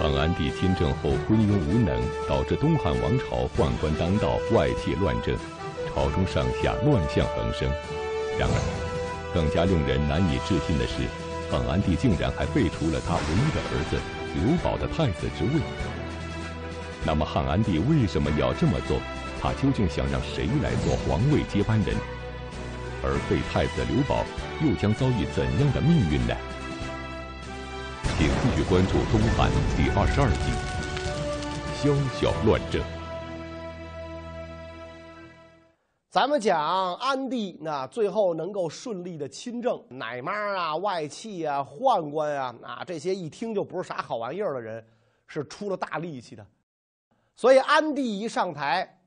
汉安帝亲政后昏庸无能，导致东汉王朝宦官当道，外戚乱政，朝中上下乱象横生。然而，更加令人难以置信的是，汉安帝竟然还废除了他唯一的儿子刘保的太子之位。那么，汉安帝为什么要这么做？他究竟想让谁来做皇位接班人？而废太子刘保又将遭遇怎样的命运呢？请继续关注《东汉》第二十二集《宵小乱政》。咱们讲安帝，那最后能够顺利的亲政，奶妈啊、外戚啊、宦官啊，啊这些一听就不是啥好玩意儿的人，是出了大力气的。所以安帝一上台，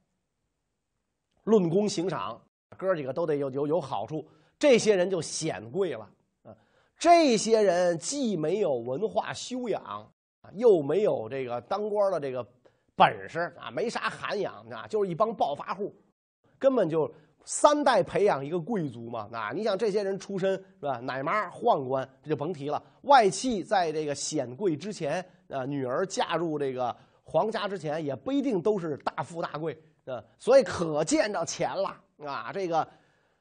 论功行赏，哥几个都得有有有好处，这些人就显贵了。这些人既没有文化修养，又没有这个当官的这个本事啊，没啥涵养啊，就是一帮暴发户，根本就三代培养一个贵族嘛。啊，你想这些人出身是吧？奶妈、宦官这就甭提了，外戚在这个显贵之前啊，女儿嫁入这个皇家之前，也不一定都是大富大贵啊。所以可见着钱了啊，这个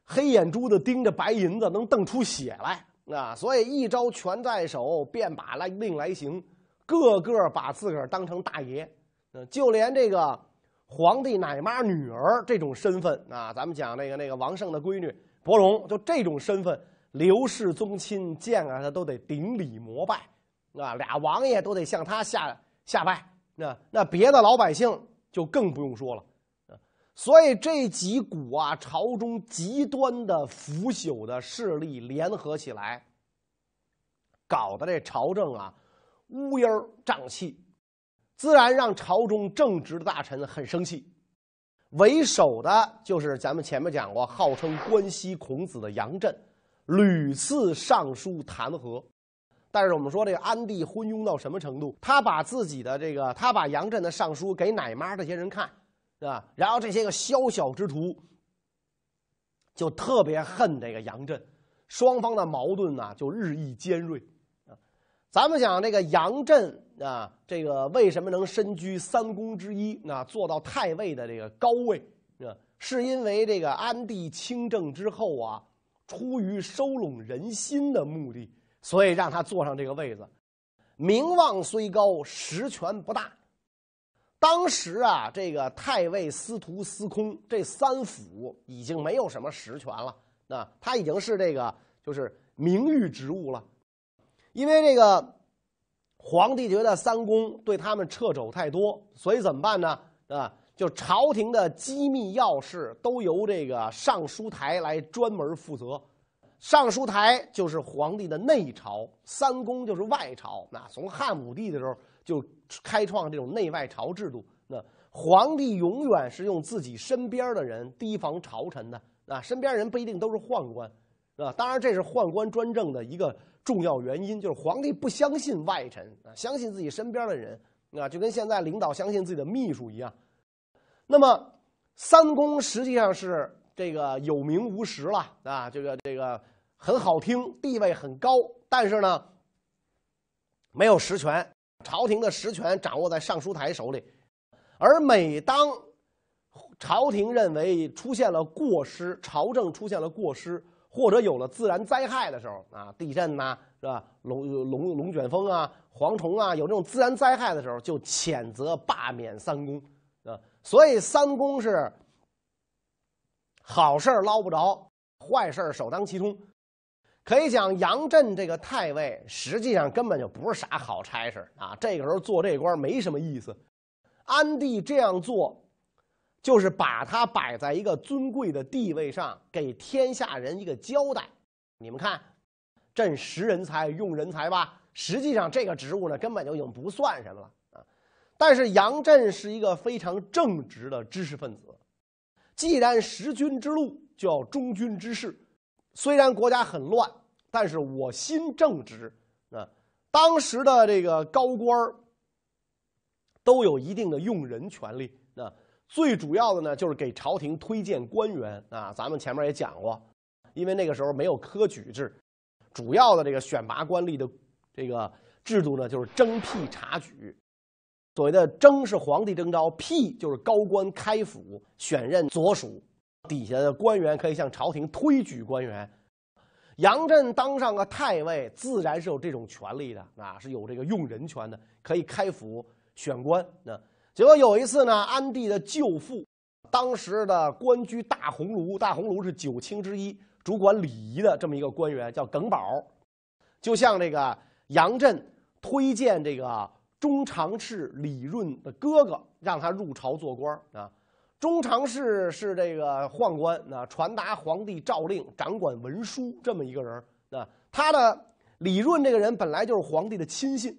黑眼珠子盯着白银子，能瞪出血来。啊，所以一招权在手，便把来令来行，个个把自个儿当成大爷。嗯，就连这个皇帝奶妈女儿这种身份啊，咱们讲那个那个王胜的闺女伯荣，就这种身份，刘氏宗亲见了他都得顶礼膜拜，啊，俩王爷都得向他下下拜。那那别的老百姓就更不用说了。所以这几股啊，朝中极端的腐朽的势力联合起来，搞得这朝政啊乌烟瘴气，自然让朝中正直的大臣很生气。为首的就是咱们前面讲过，号称关西孔子的杨震，屡次上书弹劾。但是我们说这个安帝昏庸到什么程度？他把自己的这个，他把杨震的上书给奶妈这些人看。是吧？然后这些个宵小之徒就特别恨这个杨震，双方的矛盾呢就日益尖锐。啊，咱们讲这个杨震啊，这个为什么能身居三公之一，那做到太尉的这个高位啊？是因为这个安帝亲政之后啊，出于收拢人心的目的，所以让他坐上这个位子。名望虽高，实权不大。当时啊，这个太尉、司徒、司空这三府已经没有什么实权了，那他已经是这个就是名誉职务了，因为这个皇帝觉得三公对他们掣肘太多，所以怎么办呢？啊，就朝廷的机密要事都由这个尚书台来专门负责，尚书台就是皇帝的内朝，三公就是外朝。那从汉武帝的时候。就开创这种内外朝制度。那皇帝永远是用自己身边的人提防朝臣的啊，身边人不一定都是宦官，啊，当然这是宦官专政的一个重要原因，就是皇帝不相信外臣啊，相信自己身边的人啊，就跟现在领导相信自己的秘书一样。那么三公实际上是这个有名无实了啊，这个这个很好听，地位很高，但是呢，没有实权。朝廷的实权掌握在尚书台手里，而每当朝廷认为出现了过失，朝政出现了过失，或者有了自然灾害的时候，啊，地震呐，是吧？龙龙龙卷风啊，蝗虫啊，有这种自然灾害的时候，就谴责罢免三公啊。所以三公是好事捞不着，坏事首当其冲。可以讲，杨震这个太尉实际上根本就不是啥好差事啊！这个时候做这官没什么意思。安帝这样做，就是把他摆在一个尊贵的地位上，给天下人一个交代。你们看，朕识人才、用人才吧。实际上，这个职务呢，根本就已经不算什么了啊。但是杨震是一个非常正直的知识分子。既然识君之路，就要忠君之事。虽然国家很乱，但是我心正直啊。当时的这个高官都有一定的用人权利啊。最主要的呢，就是给朝廷推荐官员啊。咱们前面也讲过，因为那个时候没有科举制，主要的这个选拔官吏的这个制度呢，就是征辟察举。所谓的征是皇帝征召，辟就是高官开府选任左属，底下的官员可以向朝廷推举官员。杨震当上个太尉，自然是有这种权利的啊，是有这个用人权的，可以开府选官。那结果有一次呢，安帝的舅父，当时的官居大鸿胪，大鸿胪是九卿之一，主管礼仪的这么一个官员，叫耿宝，就向这个杨震推荐这个。中常侍李润的哥哥让他入朝做官啊。中常侍是这个宦官，那传达皇帝诏令、掌管文书这么一个人啊。他的李润这个人本来就是皇帝的亲信，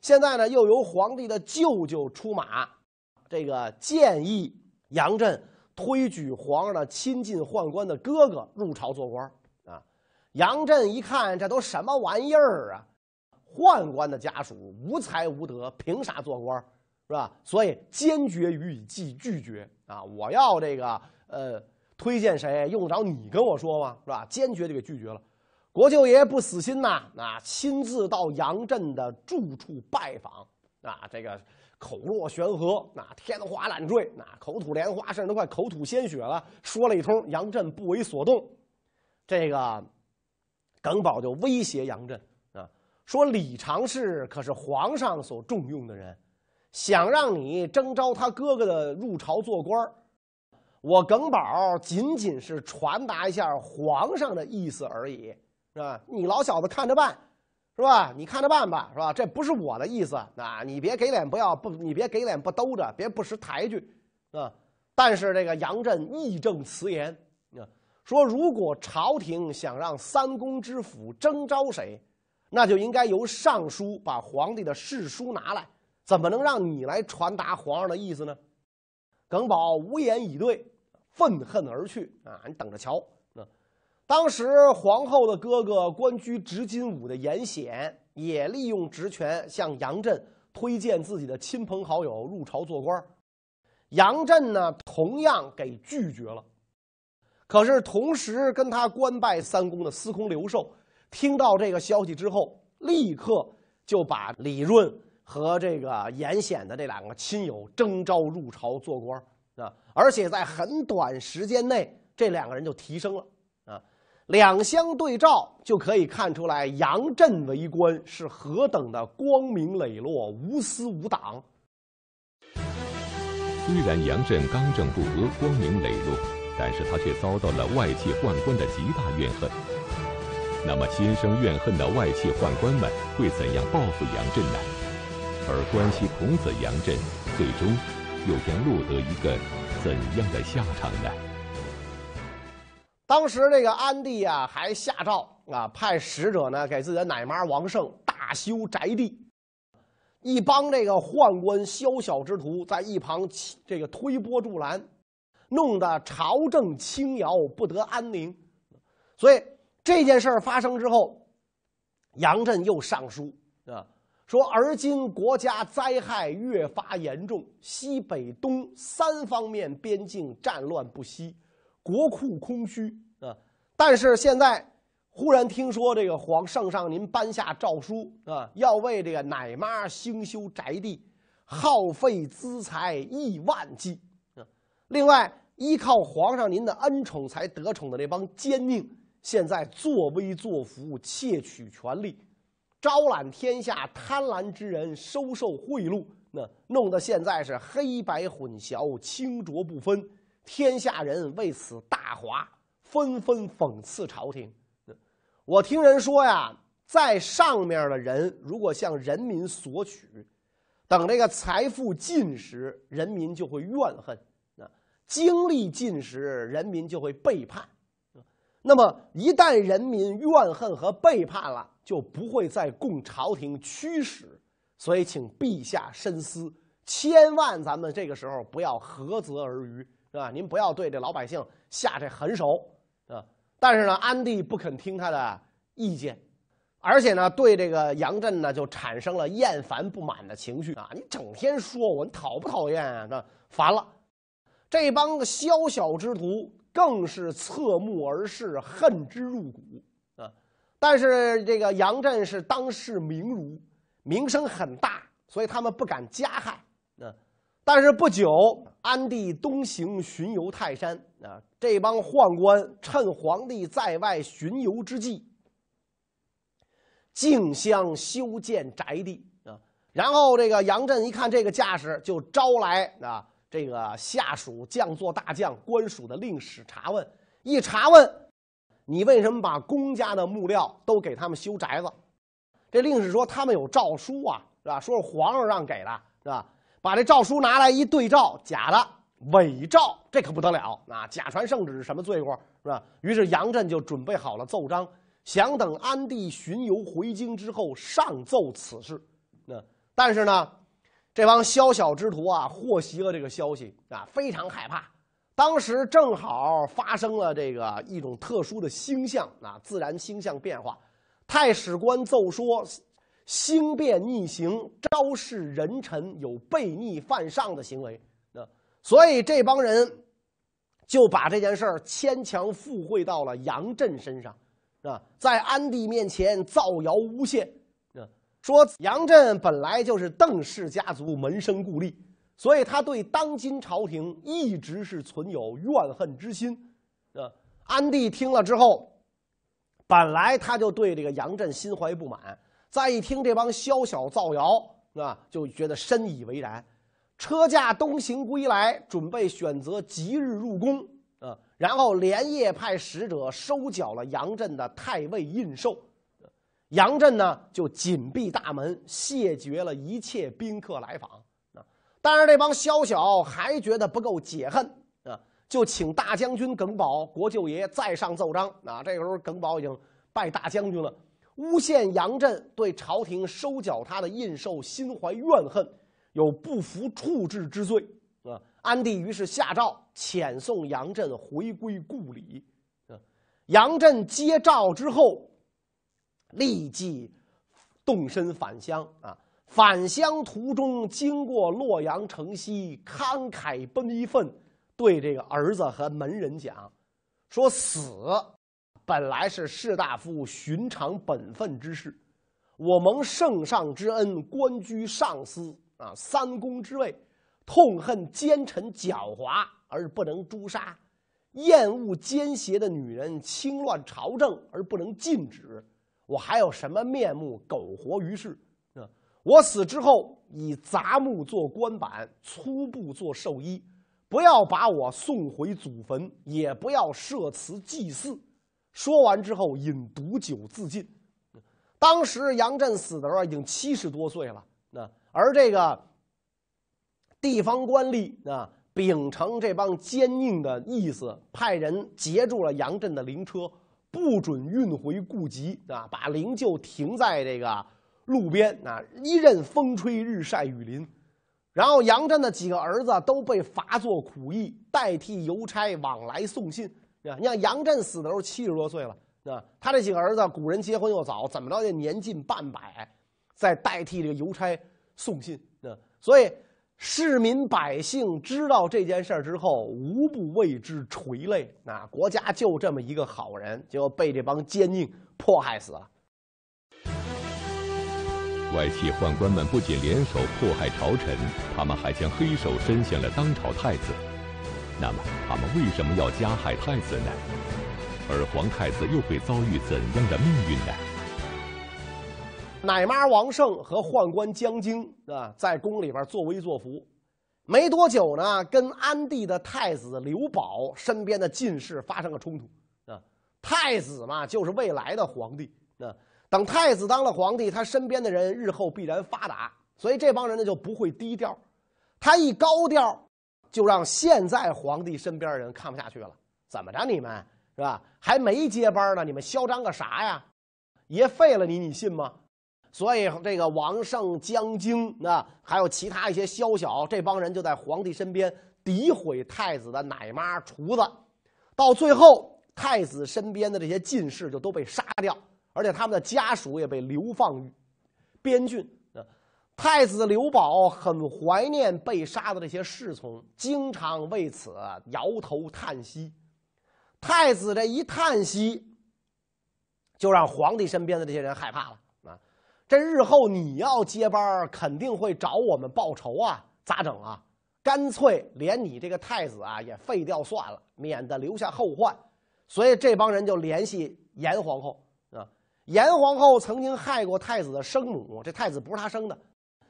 现在呢又由皇帝的舅舅出马，这个建议杨震推举皇上的亲近宦官的哥哥入朝做官啊。杨震一看，这都什么玩意儿啊？宦官的家属无才无德，凭啥做官是吧？所以坚决予以拒拒绝啊！我要这个呃，推荐谁用得着你跟我说吗？是吧？坚决就给拒绝了。国舅爷不死心呐，啊，亲自到杨震的住处拜访啊，这个口若悬河，那天花乱坠，那口吐莲花，甚至都快口吐鲜血了，说了一通，杨震不为所动。这个耿宝就威胁杨震啊。说李常侍可是皇上所重用的人，想让你征召他哥哥的入朝做官我耿宝仅仅是传达一下皇上的意思而已，是吧？你老小子看着办，是吧？你看着办吧，是吧？这不是我的意思啊！你别给脸，不要不，你别给脸不兜着，别不识抬举啊！但是这个杨震义正辞严啊，说如果朝廷想让三公之府征召谁？那就应该由尚书把皇帝的誓书拿来，怎么能让你来传达皇上的意思呢？耿宝无言以对，愤恨而去。啊，你等着瞧！那当时皇后的哥哥官居执金吾的严显，也利用职权向杨震推荐自己的亲朋好友入朝做官。杨震呢，同样给拒绝了。可是同时跟他官拜三公的司空刘寿。听到这个消息之后，立刻就把李润和这个严显的这两个亲友征召入朝做官啊！而且在很短时间内，这两个人就提升了啊！两相对照，就可以看出来杨震为官是何等的光明磊落、无私无党。虽然杨震刚正不阿、光明磊落，但是他却遭到了外戚宦官的极大怨恨。那么，心生怨恨的外戚宦官们会怎样报复杨震呢？而关系孔子杨震，最终又将落得一个怎样的下场呢？当时这个安帝啊，还下诏啊，派使者呢给自己的奶妈王胜大修宅地，一帮这个宦官宵小之徒在一旁这个推波助澜，弄得朝政轻摇，不得安宁，所以。这件事儿发生之后，杨震又上书啊，说：“而今国家灾害越发严重，西北东三方面边境战乱不息，国库空虚啊。但是现在忽然听说这个皇圣上您颁下诏书啊，要为这个奶妈兴修宅地，耗费资财亿万计啊。另外，依靠皇上您的恩宠才得宠的那帮奸佞。”现在作威作福，窃取权力，招揽天下贪婪之人，收受贿赂，那弄得现在是黑白混淆，清浊不分。天下人为此大哗，纷纷讽刺朝廷。我听人说呀，在上面的人如果向人民索取，等这个财富尽时，人民就会怨恨；那精力尽时，人民就会背叛。那么，一旦人民怨恨和背叛了，就不会再供朝廷驱使。所以，请陛下深思，千万咱们这个时候不要何泽而渔，是吧？您不要对这老百姓下这狠手啊！但是呢，安帝不肯听他的意见，而且呢，对这个杨震呢，就产生了厌烦不满的情绪啊！你整天说我，你讨不讨厌啊？那烦了，这帮宵小之徒。更是侧目而视，恨之入骨啊！但是这个杨震是当世名儒，名声很大，所以他们不敢加害。啊但是不久，安帝东行巡游泰山啊，这帮宦官趁皇帝在外巡游之际，竞相修建宅地啊。然后这个杨震一看这个架势，就招来啊这个下属将作大将官署的令史查问。一查问，你为什么把公家的木料都给他们修宅子？这令史说他们有诏书啊，是吧？说是皇上让给的，是吧？把这诏书拿来一对照，假的，伪造，这可不得了啊！假传圣旨是什么罪过，是吧？于是杨震就准备好了奏章，想等安帝巡游回京之后上奏此事。那但是呢，这帮宵小之徒啊，获悉了这个消息啊，非常害怕。当时正好发生了这个一种特殊的星象啊，自然星象变化。太史官奏说，星变逆行，昭示人臣有悖逆犯上的行为。那所以这帮人就把这件事儿牵强附会到了杨震身上，啊，在安帝面前造谣诬陷，说杨震本来就是邓氏家族门生故吏。所以他对当今朝廷一直是存有怨恨之心，啊，安帝听了之后，本来他就对这个杨震心怀不满，再一听这帮宵小造谣，啊，就觉得深以为然。车驾东行归来，准备选择吉日入宫，啊，然后连夜派使者收缴了杨震的太尉印绶，杨震呢就紧闭大门，谢绝了一切宾客来访啊。但是这帮宵小还觉得不够解恨啊，就请大将军耿宝、国舅爷再上奏章啊。这个时候，耿宝已经拜大将军了，诬陷杨震对朝廷收缴他的印绶心怀怨恨，有不服处置之罪啊。安帝于是下诏遣送杨震回归故里啊。杨震接诏之后，立即动身返乡啊。返乡途中，经过洛阳城西，慷慨悲愤，对这个儿子和门人讲：“说死本来是士大夫寻常本分之事，我蒙圣上之恩，官居上司啊，三公之位，痛恨奸臣狡猾而不能诛杀，厌恶奸邪的女人轻乱朝政而不能禁止，我还有什么面目苟活于世？”啊我死之后，以杂木做棺板，粗布做寿衣，不要把我送回祖坟，也不要设祠祭祀。说完之后，饮毒酒自尽。当时杨震死的时候已经七十多岁了。那而这个地方官吏啊，秉承这帮奸佞的意思，派人截住了杨震的灵车，不准运回故籍啊，把灵柩停在这个。路边啊，一任风吹日晒雨淋，然后杨震的几个儿子都被罚做苦役，代替邮差往来送信。啊，你像杨震死的时候七十多岁了，啊，他这几个儿子，古人结婚又早，怎么着也年近半百，在代替这个邮差送信。啊，所以市民百姓知道这件事儿之后，无不为之垂泪。啊，国家就这么一个好人，就被这帮奸佞迫害死了。外戚宦官们不仅联手迫害朝臣，他们还将黑手伸向了当朝太子。那么，他们为什么要加害太子呢？而皇太子又会遭遇怎样的命运呢？奶妈王胜和宦官江京啊，在宫里边作威作福，没多久呢，跟安帝的太子刘保身边的进士发生了冲突啊。太子嘛，就是未来的皇帝啊。等太子当了皇帝，他身边的人日后必然发达，所以这帮人呢就不会低调。他一高调，就让现在皇帝身边的人看不下去了。怎么着，你们是吧？还没接班呢，你们嚣张个啥呀？爷废了你，你信吗？所以这个王胜、江京啊，还有其他一些宵小，这帮人就在皇帝身边诋毁太子的奶妈、厨子。到最后，太子身边的这些进士就都被杀掉。而且他们的家属也被流放于边郡啊。太子刘保很怀念被杀的这些侍从，经常为此摇头叹息。太子这一叹息，就让皇帝身边的这些人害怕了。这日后你要接班，肯定会找我们报仇啊，咋整啊？干脆连你这个太子啊也废掉算了，免得留下后患。所以这帮人就联系严皇后啊。严皇后曾经害过太子的生母，这太子不是她生的，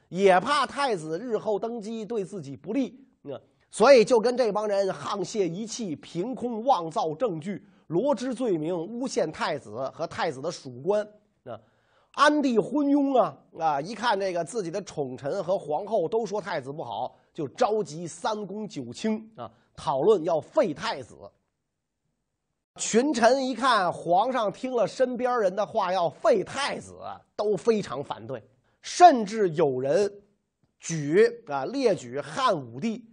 也怕太子日后登基对自己不利，啊，所以就跟这帮人沆瀣一气，凭空妄造证据，罗织罪名，诬陷太子和太子的属官。安帝昏庸啊啊！一看这个自己的宠臣和皇后都说太子不好，就召集三公九卿啊，讨论要废太子。群臣一看皇上听了身边人的话要废太子，都非常反对，甚至有人举啊列举汉武帝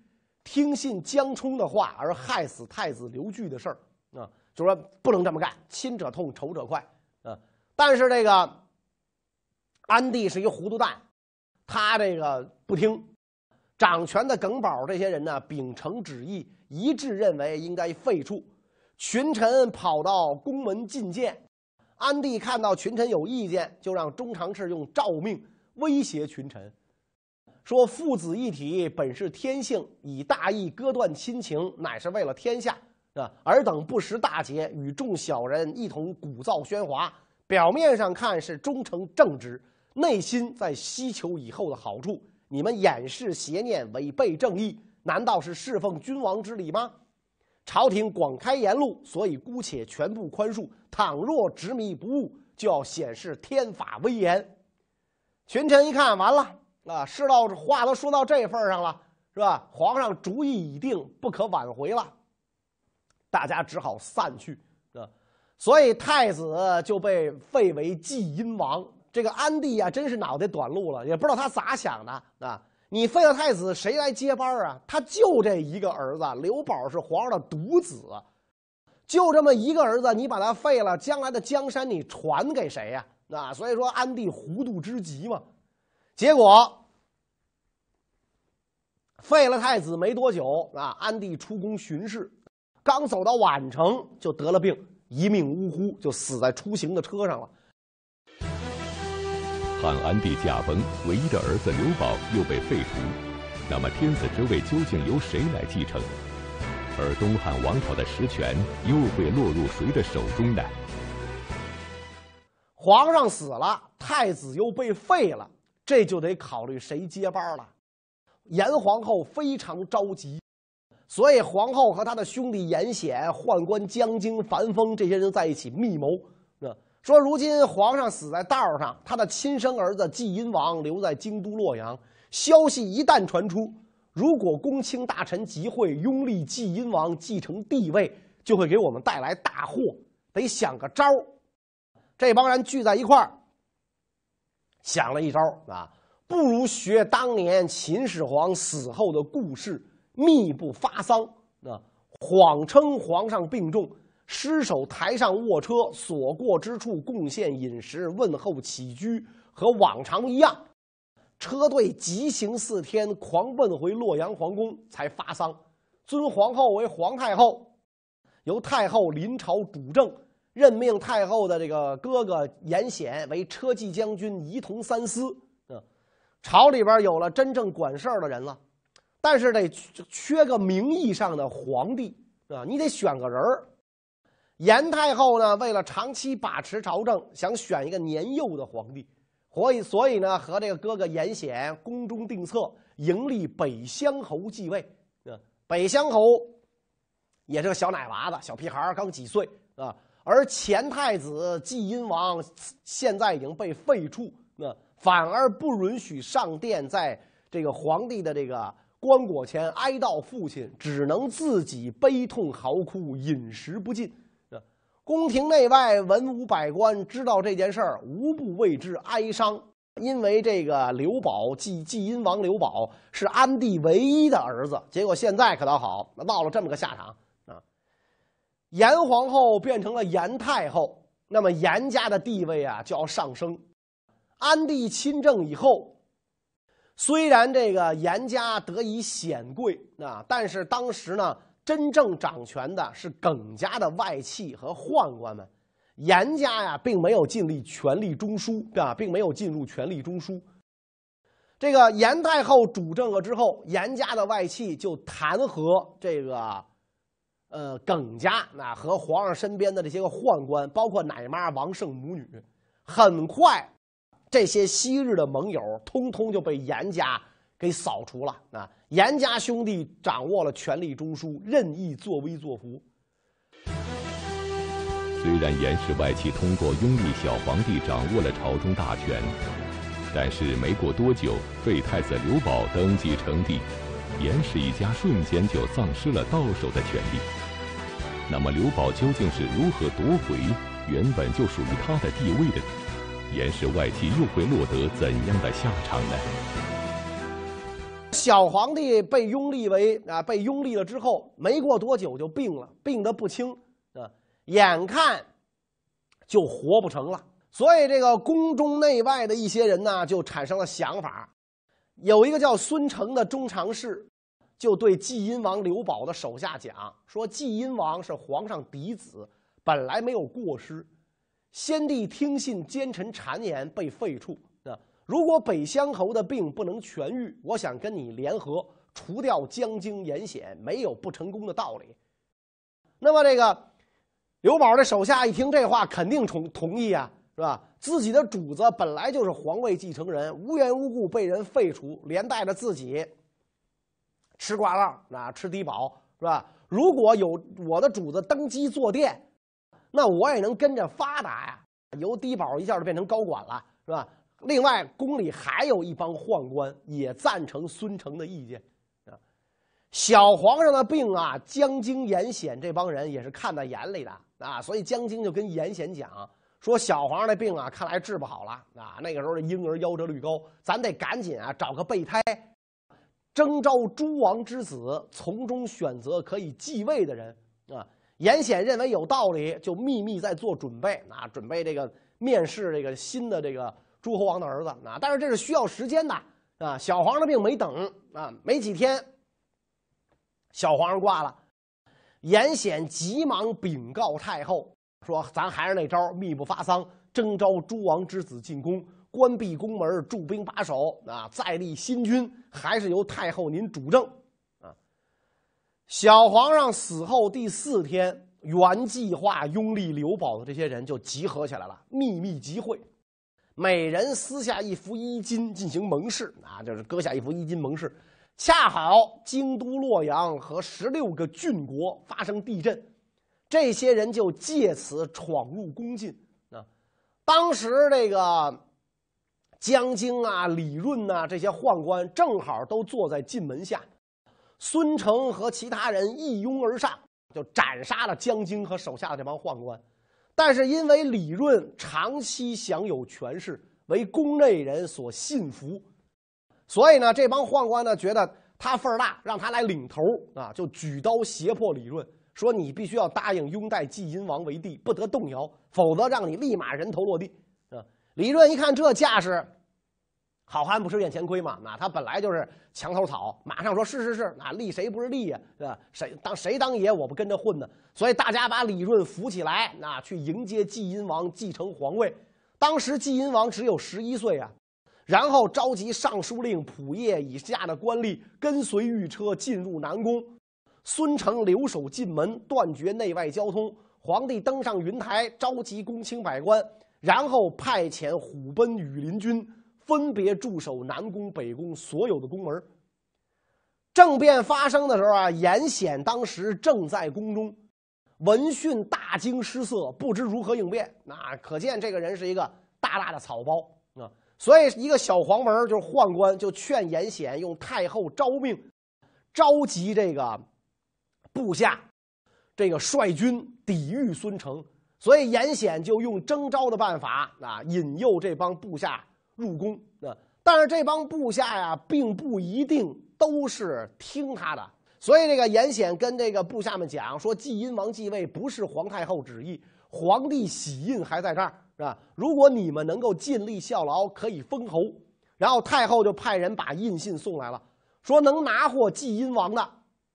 听信江充的话而害死太子刘据的事儿啊，就说不能这么干，亲者痛，仇者快啊。但是这个安帝是一糊涂蛋，他这个不听，掌权的耿宝这些人呢秉承旨意，一致认为应该废黜。群臣跑到宫门觐见，安帝看到群臣有意见，就让中常侍用诏命威胁群臣，说：“父子一体本是天性，以大义割断亲情，乃是为了天下啊！尔等不识大节，与众小人一同鼓噪喧哗，表面上看是忠诚正直，内心在希求以后的好处。你们掩饰邪念，违背正义，难道是侍奉君王之礼吗？”朝廷广开言路，所以姑且全部宽恕。倘若执迷不悟，就要显示天法威严。群臣一看，完了啊！事到话都说到这份上了，是吧？皇上主意已定，不可挽回了。大家只好散去啊。所以太子就被废为济阴王。这个安帝呀，真是脑袋短路了，也不知道他咋想的啊。你废了太子，谁来接班啊？他就这一个儿子，刘保是皇上的独子，就这么一个儿子，你把他废了，将来的江山你传给谁呀？那所以说安帝糊涂之极嘛。结果废了太子没多久啊，安帝出宫巡视，刚走到宛城就得了病，一命呜呼，就死在出行的车上了。汉安帝驾崩，唯一的儿子刘保又被废除，那么天子之位究竟由谁来继承？而东汉王朝的实权又会落入谁的手中呢？皇上死了，太子又被废了，这就得考虑谁接班了。严皇后非常着急，所以皇后和他的兄弟严显、宦官江京、樊丰这些人在一起密谋。说如今皇上死在道上，他的亲生儿子继阴王留在京都洛阳。消息一旦传出，如果公卿大臣集会拥立继阴王继承帝位，就会给我们带来大祸。得想个招这帮人聚在一块儿，想了一招啊，不如学当年秦始皇死后的故事，密不发丧啊，谎称皇上病重。尸首台上卧车，所过之处贡献饮食，问候起居，和往常一样。车队急行四天，狂奔回洛阳皇宫，才发丧。尊皇后为皇太后，由太后临朝主政，任命太后的这个哥哥严显为车骑将军，仪同三司。啊，朝里边有了真正管事儿的人了，但是得缺个名义上的皇帝啊，你得选个人儿。严太后呢，为了长期把持朝政，想选一个年幼的皇帝，所以所以呢，和这个哥哥严显宫中定策，迎立北乡侯继位。啊，北乡侯也是个小奶娃子，小屁孩刚几岁啊。而前太子继阴王现在已经被废黜，那反而不允许上殿，在这个皇帝的这个棺椁前哀悼父亲，只能自己悲痛嚎哭，饮食不进。宫廷内外文武百官知道这件事儿，无不为之哀伤。因为这个刘保继继阴王刘保是安帝唯一的儿子，结果现在可倒好，闹了这么个下场啊！严皇后变成了严太后，那么严家的地位啊就要上升。安帝亲政以后，虽然这个严家得以显贵啊，但是当时呢。真正掌权的是耿家的外戚和宦官们，严家呀，并没有尽力权力中枢，啊，并没有进入权力中枢。这个严太后主政了之后，严家的外戚就弹劾这个，呃，耿家，那和皇上身边的这些个宦官，包括奶妈王胜母女，很快，这些昔日的盟友，通通就被严家给扫除了。啊，严家兄弟掌握了权力中枢，任意作威作福。虽然严氏外戚通过拥立小皇帝掌握了朝中大权，但是没过多久，废太子刘保登基称帝，严氏一家瞬间就丧失了到手的权力。那么刘保究竟是如何夺回原本就属于他的地位的？严氏外戚又会落得怎样的下场呢？小皇帝被拥立为啊，被拥立了之后，没过多久就病了，病得不轻啊。眼看就活不成了，所以这个宫中内外的一些人呢，就产生了想法。有一个叫孙承的中常侍，就对晋阴王刘保的手下讲说：“晋阴王是皇上嫡子，本来没有过失，先帝听信奸臣谗言，被废黜。如果北乡侯的病不能痊愈，我想跟你联合，除掉江京严显，没有不成功的道理。那么这个。”刘宝的手下一听这话，肯定同同意啊，是吧？自己的主子本来就是皇位继承人，无缘无故被人废除，连带着自己吃瓜浪啊，吃低保，是吧？如果有我的主子登基坐殿，那我也能跟着发达呀，由低保一下就变成高管了，是吧？另外，宫里还有一帮宦官也赞成孙承的意见。啊小皇上的病啊，江京严显这帮人也是看在眼里的啊，所以江京就跟严显讲说：“小皇上的病啊，看来治不好了啊。那个时候的婴儿夭折率高，咱得赶紧啊找个备胎，征召诸王之子，从中选择可以继位的人啊。”严显认为有道理，就秘密在做准备啊，准备这个面试这个新的这个诸侯王的儿子啊。但是这是需要时间的啊，小皇上的病没等啊，没几天。小皇上挂了，严显急忙禀告太后说：“咱还是那招，密不发丧，征召诸王之子进宫，关闭宫门，驻兵把守啊，再立新君，还是由太后您主政啊。”小皇上死后第四天，原计划拥立刘保的这些人就集合起来了，秘密集会，每人撕下一幅衣襟进行盟誓啊，就是割下一幅衣襟盟誓。恰好京都洛阳和十六个郡国发生地震，这些人就借此闯入宫禁啊。当时这个江京啊、李润呐这些宦官正好都坐在进门下，孙承和其他人一拥而上，就斩杀了江京和手下的这帮宦官。但是因为李润长期享有权势，为宫内人所信服。所以呢，这帮宦官呢觉得他份儿大，让他来领头啊，就举刀胁迫李润，说你必须要答应拥戴季阴王为帝，不得动摇，否则让你立马人头落地啊！李润一看这架势，好汉不吃眼前亏嘛，那他本来就是墙头草，马上说是是是，那立谁不是立呀？对吧？谁当谁当爷，我不跟着混呢。所以大家把李润扶起来，那去迎接晋阴王继承皇位。当时晋阴王只有十一岁啊。然后召集尚书令仆射以下的官吏跟随御车进入南宫，孙承留守进门，断绝内外交通。皇帝登上云台，召集公卿百官，然后派遣虎贲羽林军分别驻守南宫、北宫所有的宫门。政变发生的时候啊，严显当时正在宫中，闻讯大惊失色，不知如何应变。那可见这个人是一个大大的草包啊。所以，一个小黄门就是宦官，就劝严显用太后诏命，召集这个部下，这个率军抵御孙承。所以，严显就用征召的办法啊，引诱这帮部下入宫啊。但是，这帮部下呀，并不一定都是听他的。所以，这个严显跟这个部下们讲说：“晋阴王继位不是皇太后旨意，皇帝玺印还在这儿。”是吧？如果你们能够尽力效劳，可以封侯。然后太后就派人把印信送来了，说能拿获晋阴王的，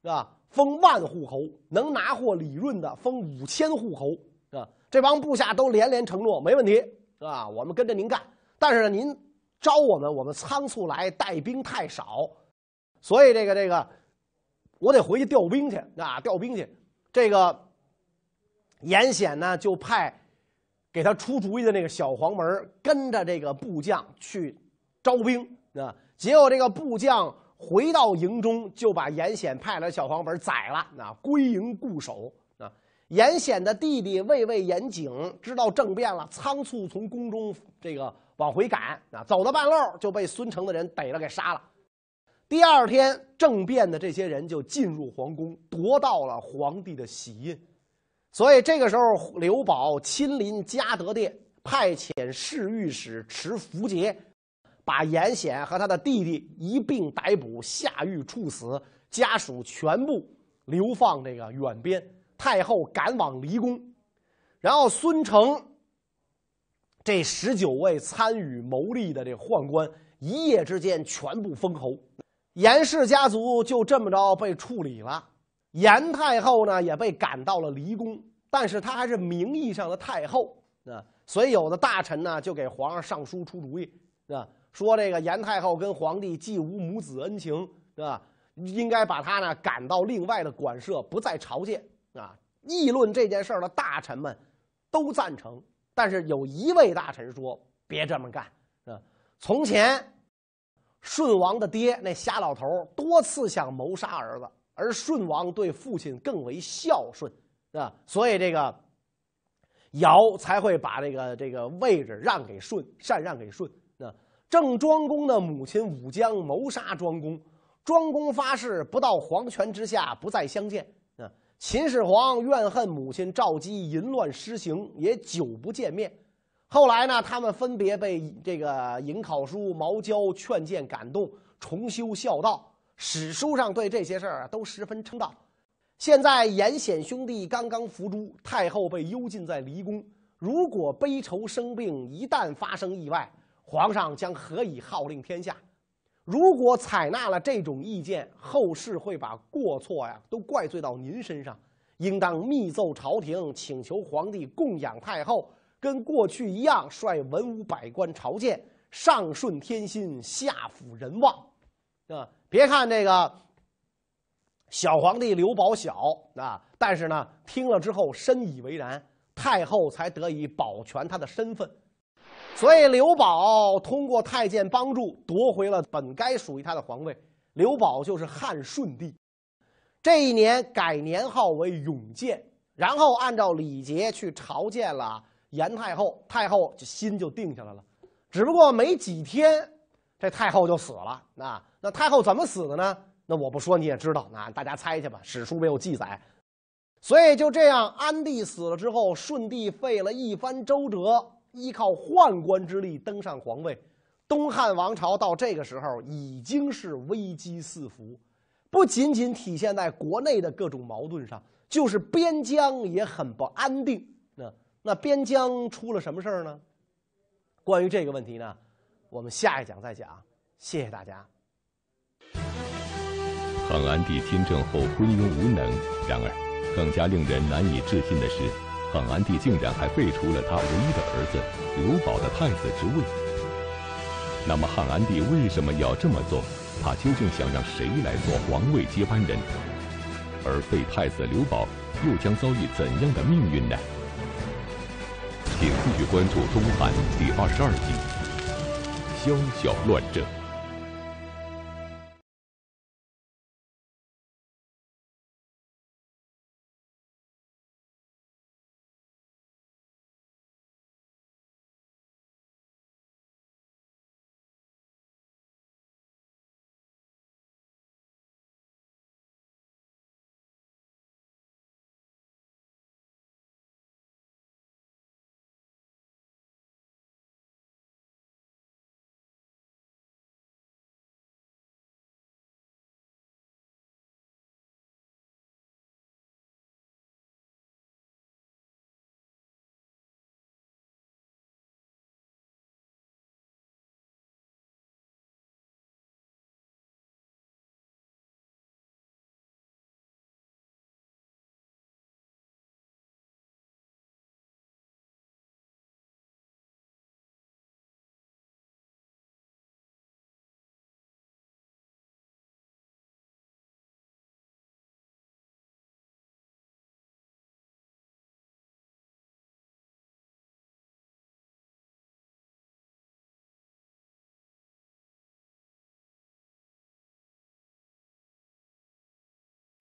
是吧？封万户侯；能拿获李润的，封五千户侯，是吧？这帮部下都连连承诺，没问题啊，我们跟着您干。但是呢，您招我们，我们仓促来，带兵太少，所以这个这个，我得回去调兵去啊，调兵去。这个严显呢，就派给他出主意的那个小黄门跟着这个部将去招兵啊。结果这个部将回到营中，就把严显派来的小黄门宰了，啊，归营固守。严显的弟弟魏魏严景知道政变了，仓促从宫中这个往回赶，啊，走到半路就被孙成的人逮了给杀了。第二天，政变的这些人就进入皇宫，夺到了皇帝的玺印。所以这个时候，刘保亲临嘉德殿，派遣侍御史持符节，把严显和他的弟弟一并逮捕，下狱处死，家属全部流放这个远边。太后赶往离宫，然后孙成这十九位参与谋利的这宦官，一夜之间全部封侯。严氏家族就这么着被处理了，严太后呢也被赶到了离宫，但是她还是名义上的太后啊，所以有的大臣呢就给皇上上书出主意啊，说这个严太后跟皇帝既无母子恩情，是吧？应该把她呢赶到另外的馆舍，不在朝见啊。议论这件事的大臣们都赞成，但是有一位大臣说别这么干啊，从前。舜王的爹那瞎老头多次想谋杀儿子，而舜王对父亲更为孝顺，啊，所以这个尧才会把这个这个位置让给舜，禅让给舜。啊，郑庄公的母亲武姜谋杀庄公，庄公发誓不到黄泉之下不再相见。啊，秦始皇怨恨母亲赵姬淫乱施行，也久不见面。后来呢，他们分别被这个颍考叔毛娇劝谏感动，重修孝道。史书上对这些事儿都十分称道。现在严显兄弟刚刚伏诛，太后被幽禁在离宫。如果悲愁生病，一旦发生意外，皇上将何以号令天下？如果采纳了这种意见，后世会把过错呀都怪罪到您身上，应当密奏朝廷，请求皇帝供养太后。跟过去一样，率文武百官朝见，上顺天心，下抚人望，啊！别看这个小皇帝刘保小啊，但是呢，听了之后深以为然，太后才得以保全他的身份。所以刘保通过太监帮助夺回了本该属于他的皇位。刘保就是汉顺帝，这一年改年号为永建，然后按照礼节去朝见了。严太后，太后就心就定下来了，只不过没几天，这太后就死了。那那太后怎么死的呢？那我不说你也知道，那大家猜去吧。史书没有记载，所以就这样，安帝死了之后，顺帝费了一番周折，依靠宦官之力登上皇位。东汉王朝到这个时候已经是危机四伏，不仅仅体现在国内的各种矛盾上，就是边疆也很不安定。那。那边疆出了什么事儿呢？关于这个问题呢，我们下一讲再讲。谢谢大家。汉安帝听政后昏庸无能，然而更加令人难以置信的是，汉安帝竟然还废除了他唯一的儿子刘保的太子之位。那么汉安帝为什么要这么做？他究竟想让谁来做皇位接班人？而废太子刘保又将遭遇怎样的命运呢？请继续关注《东汉》第二十二集《宵小乱政》。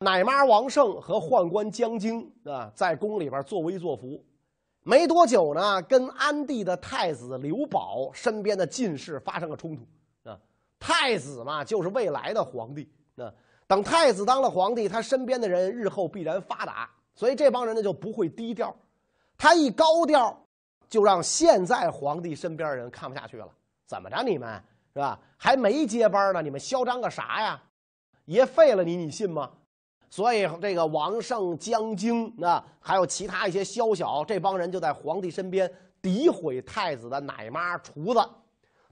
奶妈王胜和宦官江京啊，在宫里边作威作福。没多久呢，跟安帝的太子刘保身边的进士发生了冲突啊。太子嘛，就是未来的皇帝啊。等太子当了皇帝，他身边的人日后必然发达，所以这帮人呢就不会低调。他一高调，就让现在皇帝身边的人看不下去了。怎么着，你们是吧？还没接班呢，你们嚣张个啥呀？爷废了你，你信吗？所以这个王胜、江京，那还有其他一些宵小，这帮人就在皇帝身边诋毁太子的奶妈厨子。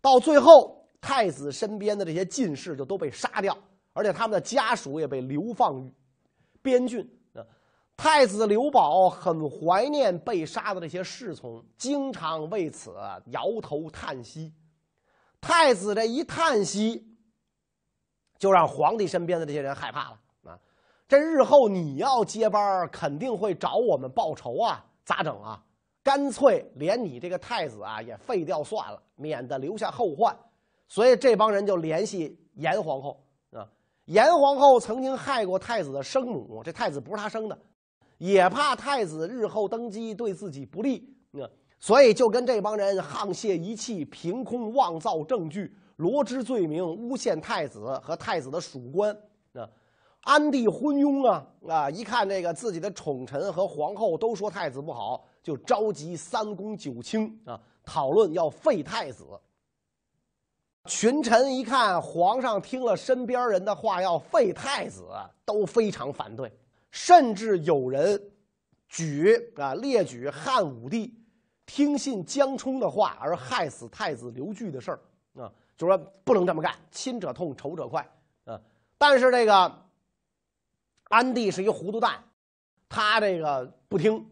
到最后，太子身边的这些进士就都被杀掉。而且他们的家属也被流放于边郡。啊，太子刘保很怀念被杀的这些侍从，经常为此摇头叹息。太子这一叹息，就让皇帝身边的这些人害怕了。这日后你要接班，肯定会找我们报仇啊！咋整啊？干脆连你这个太子啊也废掉算了，免得留下后患。所以这帮人就联系严皇后啊。严皇后曾经害过太子的生母，这太子不是她生的，也怕太子日后登基对自己不利，所以就跟这帮人沆瀣一气，凭空妄造证据，罗织罪名，诬陷太子和太子的属官。安帝昏庸啊啊！一看这个自己的宠臣和皇后都说太子不好，就召集三公九卿啊，讨论要废太子。群臣一看，皇上听了身边人的话，要废太子，都非常反对，甚至有人举啊列举汉武帝听信江充的话而害死太子刘据的事儿啊，就说不能这么干，亲者痛，仇者快啊。但是这个安帝是一糊涂蛋，他这个不听，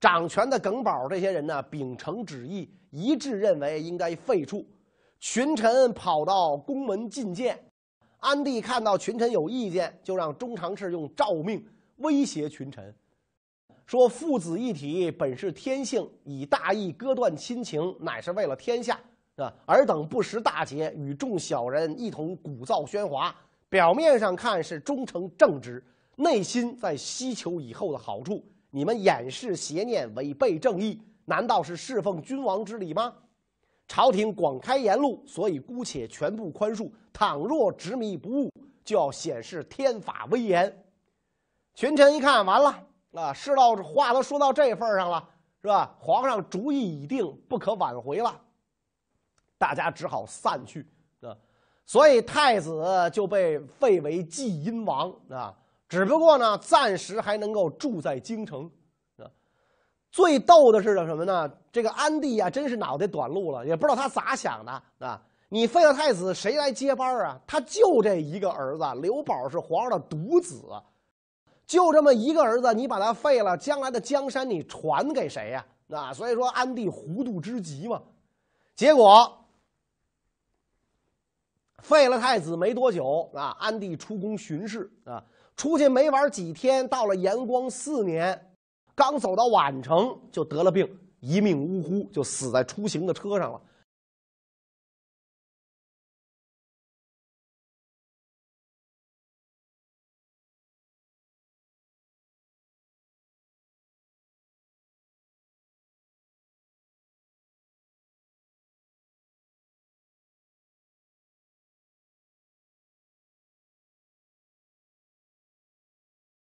掌权的耿宝这些人呢，秉承旨意，一致认为应该废黜。群臣跑到宫门觐见，安帝看到群臣有意见，就让中常侍用诏命威胁群臣，说：“父子一体本是天性，以大义割断亲情，乃是为了天下啊！尔等不识大节，与众小人一同鼓噪喧哗，表面上看是忠诚正直，内心在希求以后的好处。你们掩饰邪念，违背正义，难道是侍奉君王之礼吗？”朝廷广开言路，所以姑且全部宽恕。倘若执迷不悟，就要显示天法威严。群臣一看，完了啊！事到话都说到这份上了，是吧？皇上主意已定，不可挽回了。大家只好散去啊。所以太子就被废为济阴王啊。只不过呢，暂时还能够住在京城。啊最逗的是什么呢？这个安帝啊，真是脑袋短路了，也不知道他咋想的啊！你废了太子，谁来接班啊？他就这一个儿子，刘保是皇上的独子，就这么一个儿子，你把他废了，将来的江山你传给谁呀？啊，所以说安帝糊涂之极嘛。结果废了太子没多久啊，安帝出宫巡视啊，出去没玩几天，到了延光四年。刚走到宛城，就得了病，一命呜呼，就死在出行的车上了。